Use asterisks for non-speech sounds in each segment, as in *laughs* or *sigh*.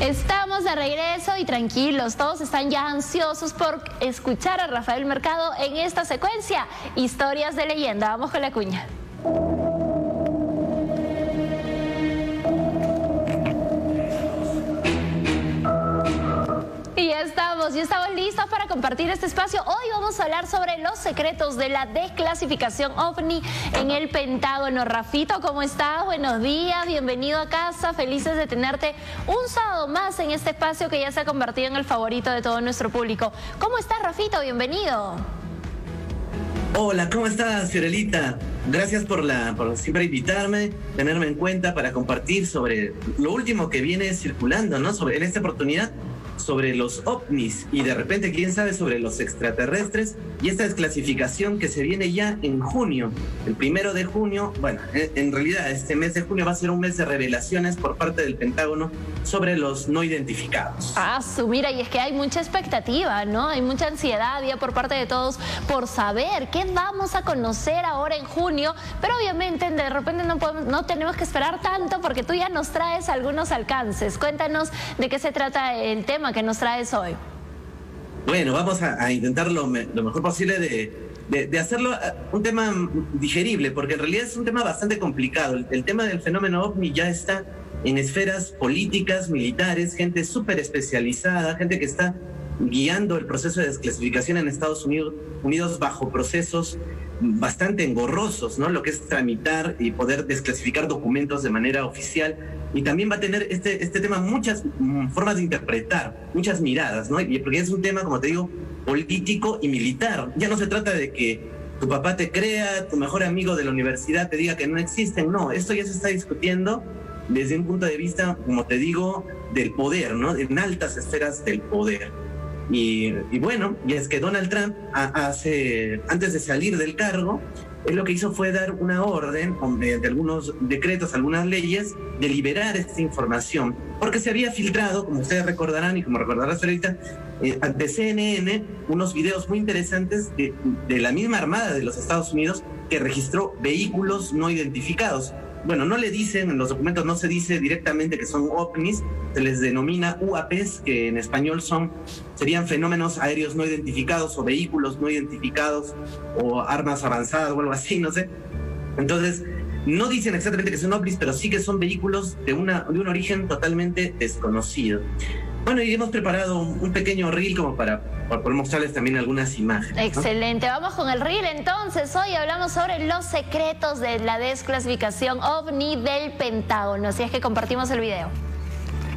Estamos de regreso y tranquilos, todos están ya ansiosos por escuchar a Rafael Mercado en esta secuencia, Historias de leyenda. Vamos con la cuña. Estamos, ya estamos listos para compartir este espacio. Hoy vamos a hablar sobre los secretos de la desclasificación OVNI en el Pentágono. Rafito, ¿cómo estás? Buenos días, bienvenido a casa. Felices de tenerte un sábado más en este espacio que ya se ha convertido en el favorito de todo nuestro público. ¿Cómo estás, Rafito? Bienvenido. Hola, ¿cómo estás, Fiorelita? Gracias por, la, por siempre invitarme, tenerme en cuenta para compartir sobre lo último que viene circulando, ¿no? En esta oportunidad sobre los ovnis y de repente, quién sabe, sobre los extraterrestres. Y esta desclasificación que se viene ya en junio, el primero de junio, bueno, en realidad este mes de junio va a ser un mes de revelaciones por parte del Pentágono sobre los no identificados. Ah, su, mira, y es que hay mucha expectativa, ¿no? Hay mucha ansiedad ya por parte de todos por saber qué vamos a conocer ahora en junio, pero obviamente de repente no, podemos, no tenemos que esperar tanto porque tú ya nos traes algunos alcances. Cuéntanos de qué se trata el tema que nos traes hoy? Bueno, vamos a, intentar lo, mejor posible de, hacerlo eh, un tema digerible, porque en realidad es un tema bastante complicado. El, tema del fenómeno ovni ya está en esferas políticas, militares, gente súper especializada, gente que está guiando el proceso de desclasificación en Estados Unidos, Unidos bajo procesos bastante engorrosos, ¿no? Lo que es tramitar y poder desclasificar documentos de manera oficial. Y también va a tener este, este tema muchas mm, formas de interpretar, muchas miradas, ¿no? Y porque es un tema, como te digo, político y militar. Ya no se trata de que tu papá te crea, tu mejor amigo de la universidad te diga que no existen. No, esto ya se está discutiendo desde un punto de vista, como te digo, del poder, ¿no? En altas esferas del poder. Y, bueno, y es que Donald Trump hace, antes de salir del cargo, él lo que hizo fue dar una orden, mediante algunos decretos, algunas leyes, de liberar esta información, porque se había filtrado, como ustedes recordarán y como recordarás ahorita, eh, ante CNN, unos videos muy interesantes de, de la misma Armada de los Estados Unidos que registró vehículos no identificados bueno, no le dicen, en los documentos no se dice directamente que son ovnis, se les denomina UAPs, que en español son, serían fenómenos aéreos no identificados o vehículos no identificados o armas avanzadas o algo así, no sé. Entonces, no dicen exactamente que son ovnis, pero sí que son vehículos de, una, de un origen totalmente desconocido. Bueno, y hemos preparado un pequeño reel como para, para poder mostrarles también algunas imágenes. Excelente, vamos con el reel entonces. Hoy hablamos sobre los secretos de la desclasificación ovni del Pentágono, así es que compartimos el video.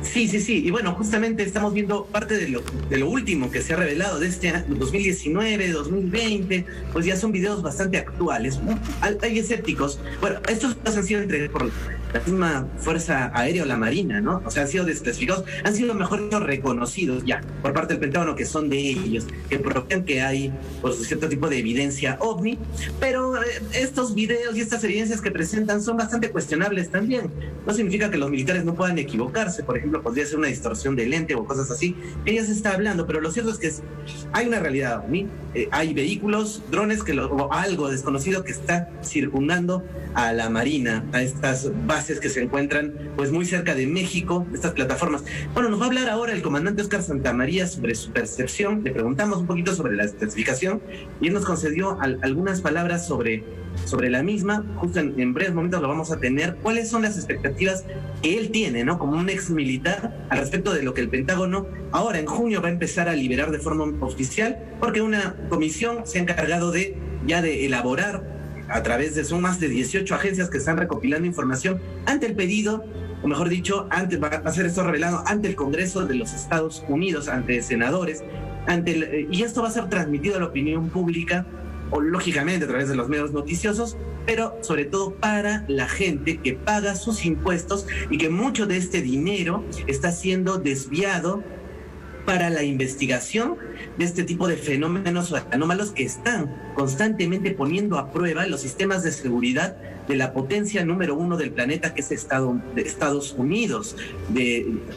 Sí, sí, sí. Y bueno, justamente estamos viendo parte de lo, de lo último que se ha revelado de este año 2019, 2020. Pues ya son videos bastante actuales. Hay escépticos. Bueno, estos han sido entre por la misma Fuerza Aérea o la Marina, ¿no? O sea, han sido desclasificados, han sido mejor reconocidos ya por parte del Pentágono que son de ellos, que prueban que hay pues, cierto tipo de evidencia ovni, pero eh, estos videos y estas evidencias que presentan son bastante cuestionables también. No significa que los militares no puedan equivocarse, por ejemplo, podría ser una distorsión de lente o cosas así. Ella se está hablando, pero lo cierto es que hay una realidad ovni, eh, hay vehículos, drones que o algo desconocido que está circundando a la Marina, a estas bases que se encuentran pues muy cerca de México, estas plataformas. Bueno, nos va a hablar ahora el comandante Oscar Santamaría sobre su percepción. Le preguntamos un poquito sobre la especificación y él nos concedió algunas palabras sobre, sobre la misma. Justo en, breves momentos lo vamos a tener. ¿Cuáles son las expectativas que él tiene, ¿no? Como un ex militar al respecto de lo que el Pentágono ahora en junio va a empezar a liberar de forma oficial, porque una comisión se ha encargado de ya de elaborar a través de, son más de 18 agencias que están recopilando información ante el pedido, o mejor dicho, ante, va a ser esto revelado ante el Congreso de los Estados Unidos, ante senadores, ante y esto va a ser transmitido a la opinión pública, o lógicamente a través de los medios noticiosos, pero sobre todo para la gente que paga sus impuestos y que mucho de este dinero está siendo desviado para la investigación de este tipo de fenómenos anómalos que están constantemente poniendo a prueba los sistemas de seguridad de la potencia número uno del planeta que es Estados Unidos.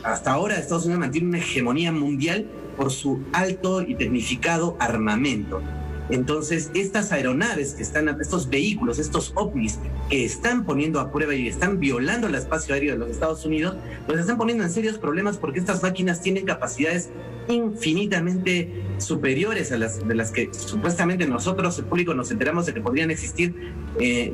Hasta ahora Estados Unidos mantiene una hegemonía mundial por su alto y tecnificado armamento. Entonces, estas aeronaves que están, estos vehículos, estos ovnis que están poniendo a prueba y están violando el espacio aéreo de los Estados Unidos, pues están poniendo en serios problemas porque estas máquinas tienen capacidades infinitamente superiores a las de las que supuestamente nosotros, el público, nos enteramos de que podrían existir, eh,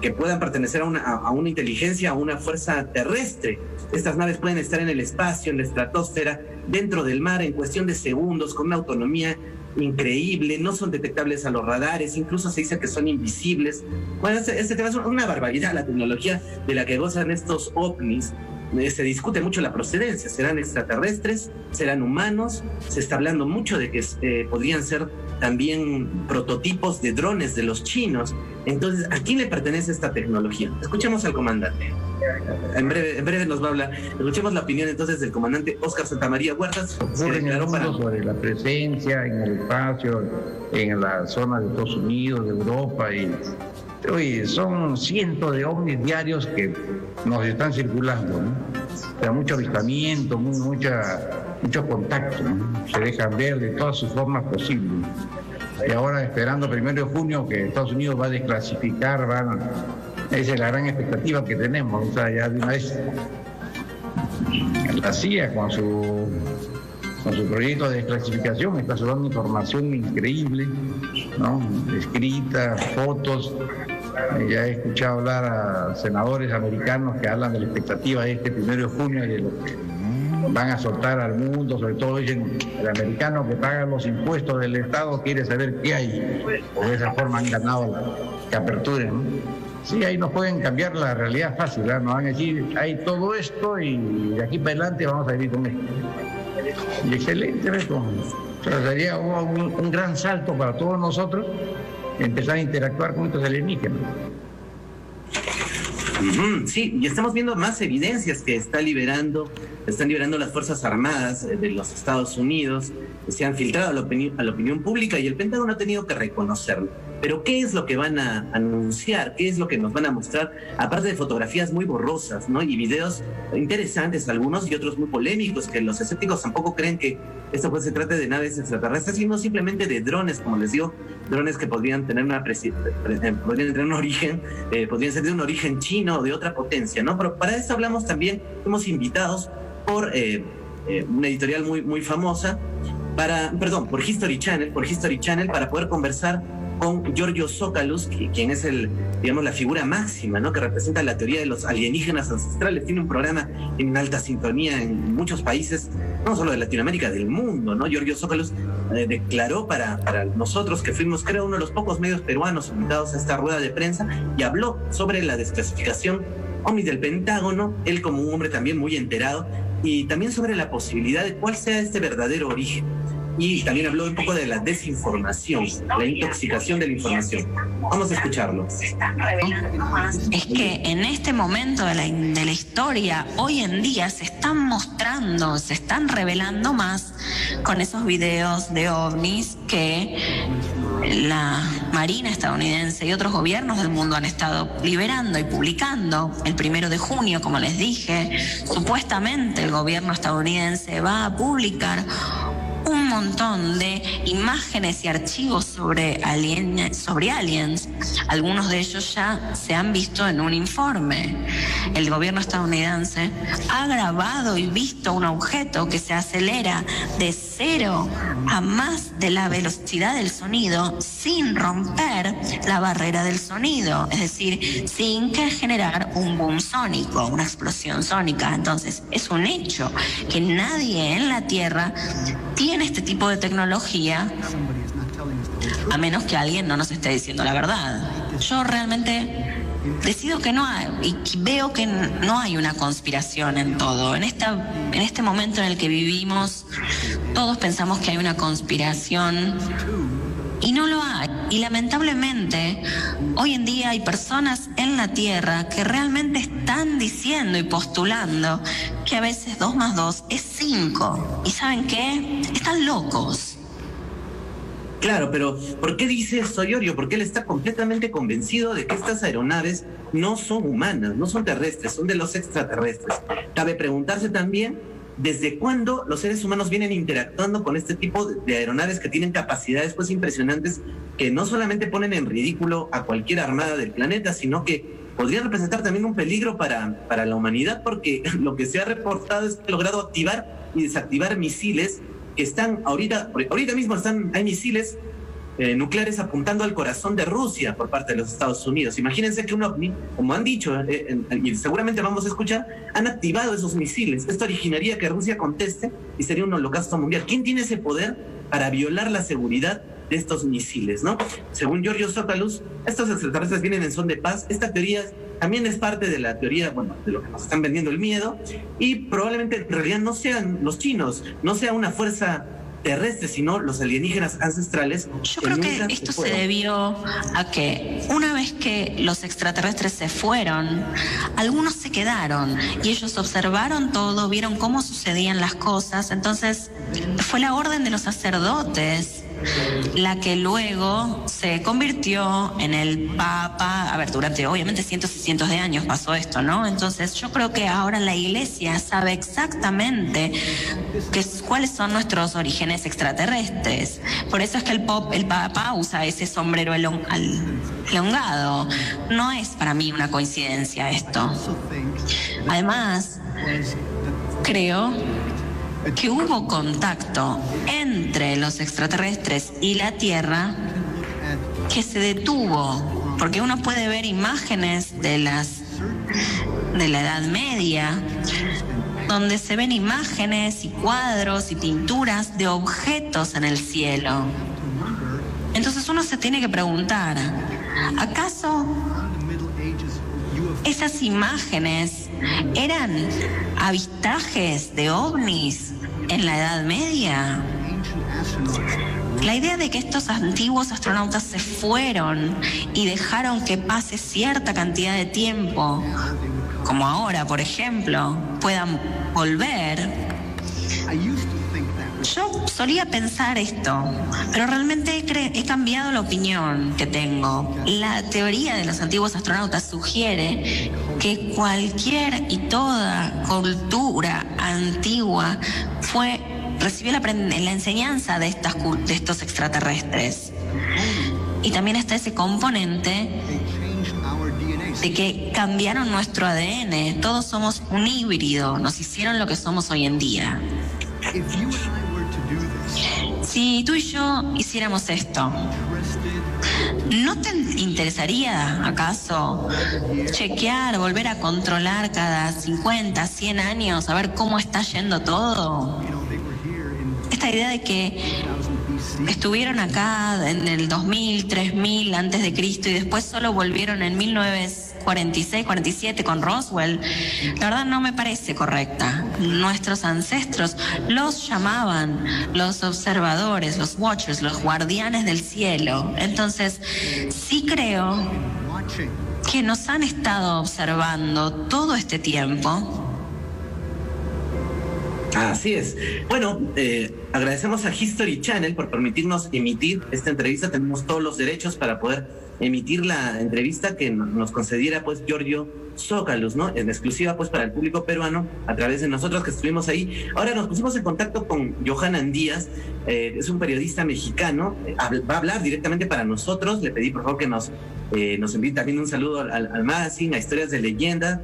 que puedan pertenecer a una, a una inteligencia, a una fuerza terrestre. Estas naves pueden estar en el espacio, en la estratosfera, dentro del mar, en cuestión de segundos, con una autonomía increíble, no son detectables a los radares, incluso se dice que son invisibles. Bueno, este, este tema es una barbaridad, la tecnología de la que gozan estos ovnis. Eh, se discute mucho la procedencia, serán extraterrestres, serán humanos, se está hablando mucho de que eh, podrían ser también prototipos de drones de los chinos. Entonces, ¿a quién le pertenece esta tecnología? Escuchemos al comandante. En breve, en breve nos va a hablar. Escuchemos la opinión entonces del comandante Oscar Santamaría Huertas. Se declaró para... sobre la presencia en el espacio, en la zona de Estados Unidos, de Europa y Oye, son cientos de ovnis diarios que nos están circulando, ¿no? O sea, mucho avistamiento, mucha, mucho contacto, ¿no? se dejan ver de todas sus formas posibles. Y ahora esperando primero de junio que Estados Unidos va a desclasificar, van, esa es la gran expectativa que tenemos, o sea, ya de una vez la CIA con su con su proyecto de desclasificación está dando información increíble, ¿no? escrita, fotos, ya he escuchado hablar a senadores americanos que hablan de la expectativa de este primero de junio y de lo que van a soltar al mundo, sobre todo dicen el americano que paga los impuestos del Estado quiere saber qué hay, de esa forma han ganado que aperturen. Sí, ahí nos pueden cambiar la realidad fácil, ¿no? nos van a decir, hay todo esto y de aquí para adelante vamos a vivir con esto. Y excelente, ¿no? sería un, un gran salto para todos nosotros empezar a interactuar con estos alienígenas. Sí, y estamos viendo más evidencias que está liberando, están liberando las Fuerzas Armadas de los Estados Unidos, se han filtrado a la, opinión, a la opinión pública y el Pentágono ha tenido que reconocerlo. Pero ¿qué es lo que van a anunciar? ¿Qué es lo que nos van a mostrar? Aparte de fotografías muy borrosas, ¿no? Y videos interesantes algunos y otros muy polémicos, que los escépticos tampoco creen que esto pues se trate de naves extraterrestres, sino simplemente de drones, como les digo, drones que podrían tener una eh, podrían tener un origen, eh, podrían ser de un origen chino o de otra potencia, ¿no? Pero para eso hablamos también, hemos invitados por eh, una editorial muy, muy famosa, para, perdón, por History Channel, por History Channel, para poder conversar con Giorgio Zócalos, quien es el, digamos, la figura máxima, ¿no? Que representa la teoría de los alienígenas ancestrales. Tiene un programa en alta sintonía en muchos países, no solo de Latinoamérica, del mundo, ¿no? Giorgio Zócalos eh, declaró para, nosotros que fuimos, creo, uno de los pocos medios peruanos invitados a esta rueda de prensa y habló sobre la desclasificación OMI del Pentágono, él como un hombre también muy enterado, y también sobre la posibilidad de cuál sea este verdadero origen y también habló un poco de la desinformación, la intoxicación de la información. Vamos a escucharlo. Es que en este momento de la, de la historia, hoy en día se están mostrando, se están revelando más con esos videos de ovnis que la Marina estadounidense y otros gobiernos del mundo han estado liberando y publicando. El primero de junio, como les dije, supuestamente el gobierno estadounidense va a publicar montón de imágenes y archivos sobre, sobre aliens. Algunos de ellos ya se han visto en un informe. El gobierno estadounidense ha grabado y visto un objeto que se acelera de cero a más de la velocidad del sonido sin romper la barrera del sonido, es decir, sin que generar un boom sónico, una explosión sónica. Entonces, es un hecho que nadie en la Tierra tiene este tipo de tecnología a menos que alguien no nos esté diciendo la verdad. Yo realmente decido que no hay y veo que no hay una conspiración en todo. En esta en este momento en el que vivimos todos pensamos que hay una conspiración y no lo hay. Y lamentablemente, hoy en día hay personas en la Tierra que realmente están diciendo y postulando que a veces dos más dos es cinco. ¿Y saben qué? Están locos. Claro, pero ¿por qué dice esto Iorio? Porque él está completamente convencido de que estas aeronaves no son humanas, no son terrestres, son de los extraterrestres. Cabe preguntarse también ¿desde cuándo los seres humanos vienen interactuando con este tipo de aeronaves que tienen capacidades pues impresionantes que no solamente ponen en ridículo a cualquier armada del planeta, sino que podrían representar también un peligro para, para la humanidad porque *laughs* lo que se ha reportado es que ha logrado activar y desactivar misiles que están ahorita, ahorita mismo están, hay misiles eh, nucleares apuntando al corazón de Rusia por parte de los Estados Unidos. Imagínense que un ovni, como han dicho, eh, y seguramente vamos a escuchar, han activado esos misiles. Esto originaría que Rusia conteste y sería un holocausto mundial. ¿Quién tiene ese poder para violar la seguridad de estos misiles, ¿no? Según Giorgio Sokalus, estos extraterrestres vienen en son de paz. Esta teoría también es parte de la teoría, bueno, de lo que nos están vendiendo el miedo y probablemente en realidad no sean los chinos, no sea una fuerza terrestres, sino los alienígenas ancestrales. Yo creo que esto se, debió a que una vez que los extraterrestres se fueron, algunos se quedaron y ellos observaron todo, vieron cómo sucedían las cosas, entonces fue la orden de los sacerdotes la que luego se convirtió en el Papa, a ver, durante obviamente cientos y cientos de años pasó esto, ¿no? Entonces yo creo que ahora la Iglesia sabe exactamente cuáles son nuestros orígenes extraterrestres. Por eso es que el, pop, el Papa usa ese sombrero elongado. No es para mí una coincidencia esto. Además, creo que hubo contacto entre los extraterrestres y la Tierra que se detuvo, porque uno puede ver imágenes de las de la Edad Media donde se ven imágenes y cuadros y pinturas de objetos en el cielo. Entonces uno se tiene que preguntar, ¿acaso esas imágenes eran avistajes de ovnis en la Edad Media. La idea de que estos antiguos astronautas se fueron y dejaron que pase cierta cantidad de tiempo, como ahora, por ejemplo, puedan volver, yo solía pensar esto, pero realmente he, cambiado la opinión que tengo. La teoría de los antiguos astronautas sugiere que cualquier y toda cultura antigua fue recibió la, enseñanza de, de estos extraterrestres. Y también está ese componente de que cambiaron nuestro ADN. Todos somos un híbrido, nos hicieron lo que somos hoy en día. Si tú y yo hiciéramos esto, ¿no te interesaría acaso chequear, volver a controlar cada 50, 100 años, a ver cómo está yendo todo? Esta idea de que estuvieron acá en el 2000, 3000 antes de Cristo y después solo volvieron en 1900 46, 47 con Roswell, la verdad no me parece correcta. Nuestros ancestros los llamaban los observadores, los watchers, los guardianes del cielo. Entonces, sí creo que nos han estado observando todo este tiempo. Así es. Bueno, eh, agradecemos a History Channel por permitirnos emitir esta entrevista. Tenemos todos los derechos para poder emitir la entrevista que nos concediera pues Giorgio Zócalos, ¿no? En exclusiva pues para el público peruano a través de nosotros que estuvimos ahí. Ahora nos pusimos en contacto con Johanan Díaz, eh, es un periodista mexicano, va a hablar directamente para nosotros. Le pedí por favor que nos, eh, nos envíe también un saludo al, al magazine, a Historias de Leyenda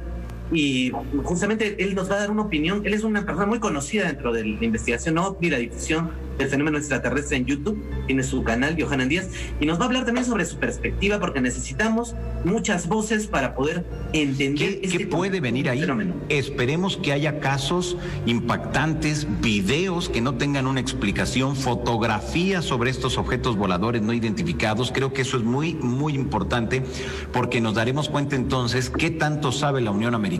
y justamente él nos va a dar una opinión. Él es una persona muy conocida dentro de la investigación OVNI, la difusión del fenómeno extraterrestre en YouTube. Tiene su canal, Johanan Díaz, y nos va a hablar también sobre su perspectiva, porque necesitamos muchas voces para poder entender ¿Qué, este puede venir ahí? Fenómeno. Esperemos que haya casos impactantes, videos que no tengan una explicación, fotografías sobre estos objetos voladores no identificados. Creo que eso es muy, muy importante, porque nos daremos cuenta entonces qué tanto sabe la Unión Americana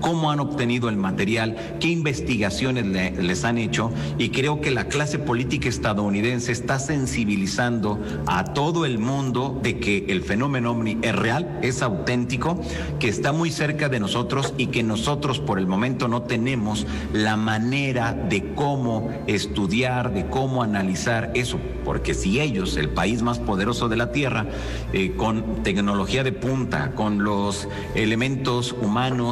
cómo han obtenido el material, qué investigaciones les han hecho y creo que la clase política estadounidense está sensibilizando a todo el mundo de que el fenómeno ovni es real, es auténtico, que está muy cerca de nosotros y que nosotros por el momento no tenemos la manera de cómo estudiar, de cómo analizar eso. Porque si ellos, el país más poderoso de la Tierra, eh, con tecnología de punta, con los elementos humanos,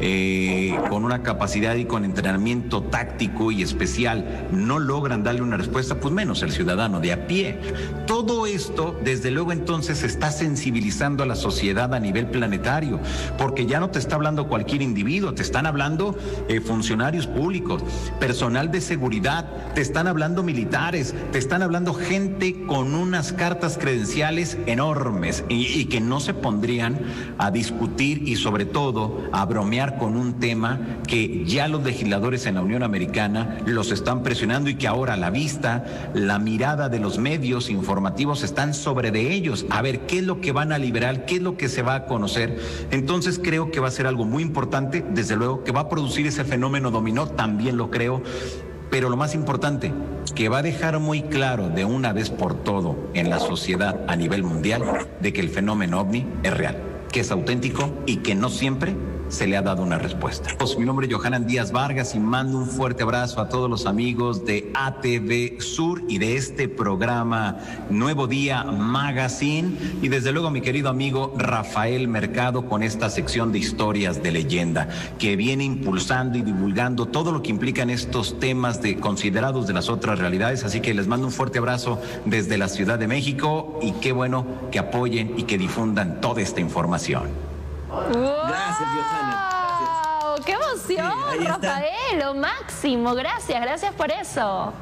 eh, con una capacidad y con entrenamiento táctico y especial, no logran darle una respuesta, pues menos el ciudadano de a pie. Todo esto, desde luego entonces, está sensibilizando a la sociedad a nivel planetario, porque ya no te está hablando cualquier individuo, te están hablando eh, funcionarios públicos, personal de seguridad, te están hablando militares, te están hablando gente con unas cartas credenciales enormes y, y que no se pondrían a discutir y sobre todo a bromear con un tema que ya los legisladores en la Unión Americana los están presionando y que ahora a la vista, la mirada de los medios informativos están sobre de ellos, a ver qué es lo que van a liberar, qué es lo que se va a conocer. Entonces creo que va a ser algo muy importante, desde luego, que va a producir ese fenómeno dominó, también lo creo, pero lo más importante, que va a dejar muy claro de una vez por todo en la sociedad a nivel mundial de que el fenómeno ovni es real, que es auténtico y que no siempre se le ha dado una respuesta. Pues, mi nombre es Johanan Díaz Vargas y mando un fuerte abrazo a todos los amigos de ATV Sur y de este programa Nuevo Día Magazine y desde luego mi querido amigo Rafael Mercado con esta sección de historias de leyenda que viene impulsando y divulgando todo lo que implican estos temas de considerados de las otras realidades, así que les mando un fuerte abrazo desde la Ciudad de México y qué bueno que apoyen y que difundan toda esta información. Gracias, Johanna. ¡Qué emoción, Rafael! Lo máximo. Gracias, gracias por eso.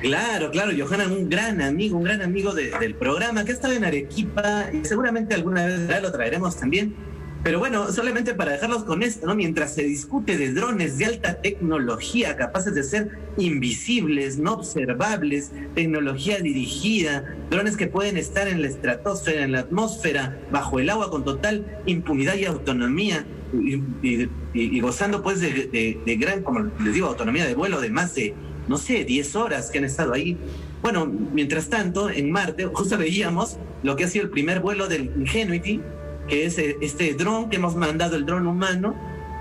Claro, claro, Johanna, un gran amigo, un gran amigo del programa que ha estado en Arequipa y seguramente alguna vez lo traeremos también pero bueno, solamente para dejarlos con esto, ¿no? Mientras se discute de drones de alta tecnología capaces de ser invisibles, no observables, tecnología dirigida, drones que pueden estar en la estratosfera, en la atmósfera, bajo el agua con total impunidad y autonomía, y, gozando pues de, de, gran, como les digo, autonomía de vuelo de más de, no sé, 10 horas que han estado ahí. Bueno, mientras tanto, en Marte, justo veíamos lo que ha sido el primer vuelo del Ingenuity, que es eh, este dron que hemos mandado, el dron humano,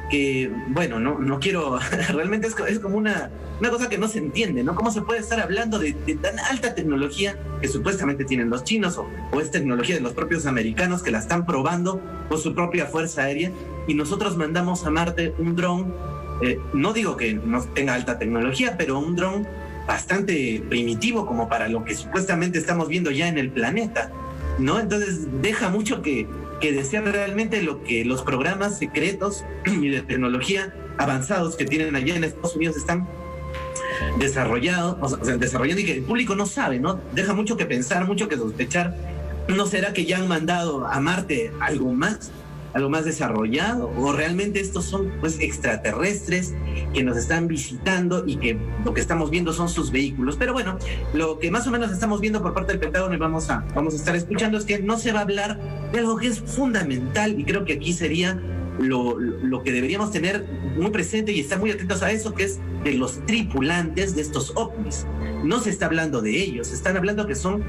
que, bueno, no, no quiero, *laughs* realmente es, es, como una, una cosa que no se entiende, ¿no? ¿Cómo se puede estar hablando de, tan alta tecnología que supuestamente tienen los chinos o, o, es tecnología de los propios americanos que la están probando por su propia fuerza aérea y nosotros mandamos a Marte un dron, eh, no digo que no tenga alta tecnología, pero un dron bastante primitivo como para lo que supuestamente estamos viendo ya en el planeta, ¿no? Entonces deja mucho que, que desean realmente lo que los programas secretos *clears throat* y de tecnología avanzados que tienen allá en Estados Unidos están desarrollados, o sea, desarrollando y que el público no sabe, ¿no? Deja mucho que pensar, mucho que sospechar. ¿No será que ya han mandado a Marte algo más? Algo más desarrollado o realmente estos son pues extraterrestres que nos están visitando y que lo que estamos viendo son sus vehículos. Pero bueno, lo que más o menos estamos viendo por parte del Pentágono y vamos a, vamos a estar escuchando es que no se va a hablar de algo que es fundamental y creo que aquí sería lo, lo, que deberíamos tener muy presente y estar muy atentos a eso, que es de los tripulantes de estos ovnis. No se está hablando de ellos, están hablando que son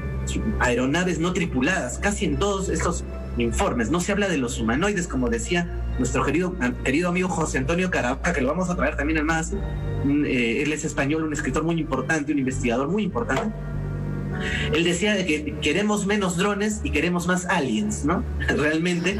aeronaves no tripuladas. Casi en todos estos informes. No se habla de los humanoides, como decía nuestro querido, querido amigo José Antonio Caravaca, que lo vamos a traer también al más. Eh, él es español, un escritor muy importante, un investigador muy importante. Él decía que queremos menos drones y queremos más aliens, ¿no? *laughs* Realmente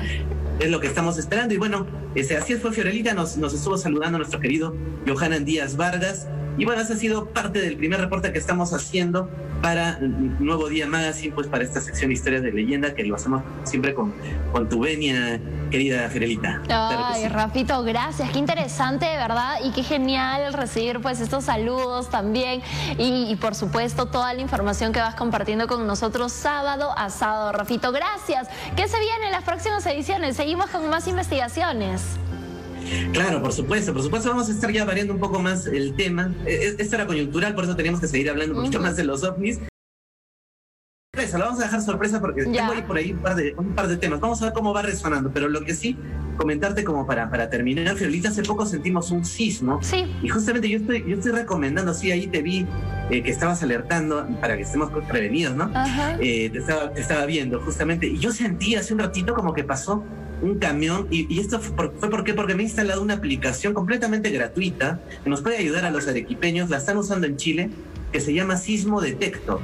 es lo que estamos esperando. Y bueno, ese, así fue Fiorelita, nos, nos estuvo saludando nuestro querido Johanan Díaz Vargas. Y bueno, ese ha sido parte del primer reporte que estamos haciendo para Nuevo Día Magazine, pues para esta sección historias de leyenda que lo hacemos siempre con, con tu venia, querida Fiorelita. Ay, Rafito, gracias. Qué interesante, de verdad, y qué genial recibir pues estos saludos también. Y, y, por supuesto, toda la información que vas compartiendo con nosotros sábado a sábado. Rafito, gracias. ¿Qué se viene en las próximas ediciones? Seguimos con más investigaciones. Claro, por supuesto, por supuesto vamos a estar ya variando un poco más el tema. E, e, esto era coyuntural, por eso teníamos que seguir hablando un poquito más de los ovnis. sorpresa, la vamos a dejar sorpresa porque tengo ahí por ahí un par, de, un par de temas. Vamos a ver cómo va resonando, pero lo que sí, comentarte como para, para terminar, Fiorita, hace poco sentimos un sismo. Sí. Y justamente yo estoy, yo estoy recomendando, sí, ahí te vi eh, que estabas alertando para que estemos prevenidos, ¿no? Eh, te, estaba, te estaba viendo, justamente. Y yo sentí hace un ratito como que pasó un camión y, esto fue, porque, porque me he instalado una aplicación completamente gratuita que nos puede ayudar a los arequipeños, la están usando en Chile, que se llama Sismo Detector.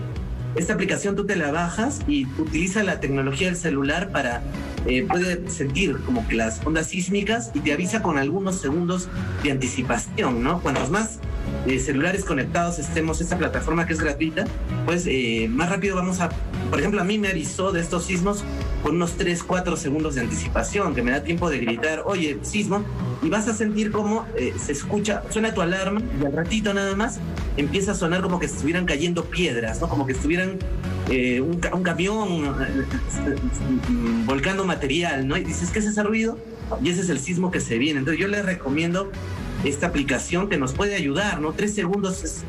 Esta aplicación tú te la bajas y utiliza la tecnología del celular para eh, puede sentir como que las ondas sísmicas y te avisa con algunos segundos de anticipación, ¿no? Cuantos más eh, celulares conectados estemos esta plataforma que es gratuita, pues eh, más rápido vamos a, por ejemplo, a mí me avisó de estos sismos con unos 3, 4 segundos de anticipación, que me da tiempo de gritar, oye, sismo, y vas a sentir como eh, se escucha, suena tu alarma y al ratito nada más empieza a sonar como que estuvieran cayendo piedras, ¿no? Como que estuvieran un, un, camión *laughs* volcando material, ¿no? Y dices, ¿qué es ese ruido? Y ese es el sismo que se viene. Entonces yo les recomiendo esta aplicación que nos puede ayudar, ¿no? Tres segundos es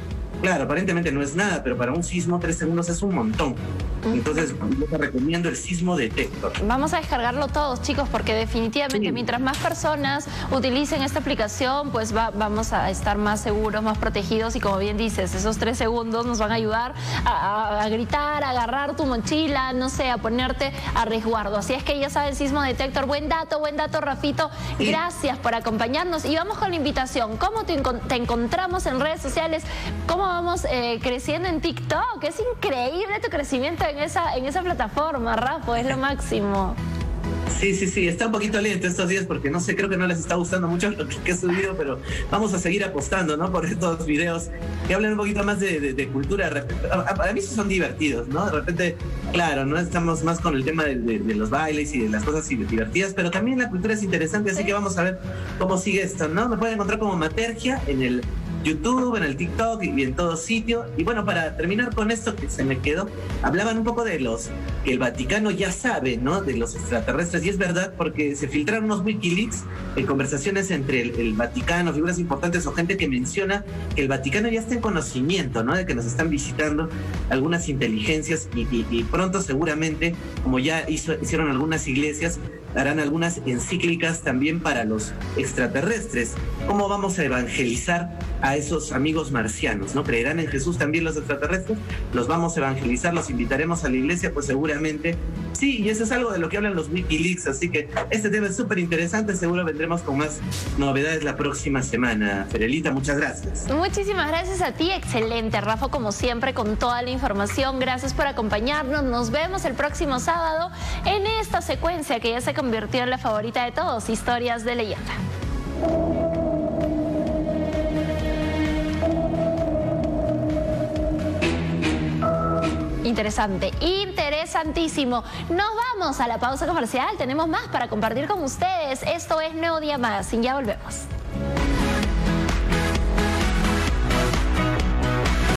Claro, aparentemente no es nada, pero para un sismo tres segundos es un montón. Entonces, yo te recomiendo el sismo detector. Vamos a descargarlo todos, chicos, porque definitivamente mientras más personas utilicen esta aplicación, pues vamos a estar más seguros, más protegidos y como bien dices, esos tres segundos nos van a ayudar a, gritar, a agarrar tu mochila, no sé, a ponerte a resguardo. Así es que ya saben, sismo detector, buen dato, buen dato, Rafito. Gracias por acompañarnos y vamos con la invitación. ¿Cómo te, te encontramos en redes sociales? ¿Cómo vamos eh, creciendo en TikTok. Es increíble tu crecimiento en esa, en esa plataforma, Rafa, es lo máximo. Sí, sí, sí, está un poquito lento estos días porque no sé, creo que no les está gustando mucho lo que he subido, pero vamos a seguir apostando, ¿no? Por estos videos que hablan un poquito más de, cultura. Para mí son divertidos, ¿no? De repente, claro, no estamos más con el tema de, los bailes y de las cosas divertidas, pero también la cultura es interesante, así que vamos a ver cómo sigue esto, ¿no? Me pueden encontrar como Matergia en el YouTube, en el TikTok y en todo sitio. Y bueno, para terminar con esto que se me quedó, hablaban un poco de los que el Vaticano ya sabe, ¿no? De los extraterrestres. Y es verdad porque se filtraron unos Wikileaks en conversaciones entre el, Vaticano, figuras importantes o gente que menciona que el Vaticano ya está en conocimiento, ¿no? De que nos están visitando algunas inteligencias y, pronto seguramente, como ya hicieron algunas iglesias, harán algunas encíclicas también para los extraterrestres. ¿Cómo vamos a evangelizar a esos amigos marcianos? ¿No creerán en Jesús también los extraterrestres? ¿Los vamos a evangelizar? ¿Los invitaremos a la iglesia? Pues seguramente sí, y eso es algo de lo que hablan los Wikileaks, así que este tema es súper interesante, seguro vendremos con más novedades la próxima semana. Ferelita, muchas gracias. Muchísimas gracias a ti, excelente, Rafa, como siempre, con toda la información. Gracias por acompañarnos, nos vemos el próximo sábado en esta secuencia que ya se convirtió en la favorita de todos, historias de leyenda. Interesante, interesantísimo. Nos vamos a la pausa comercial, tenemos más para compartir con ustedes. Esto es Nuevo Día y ya volvemos.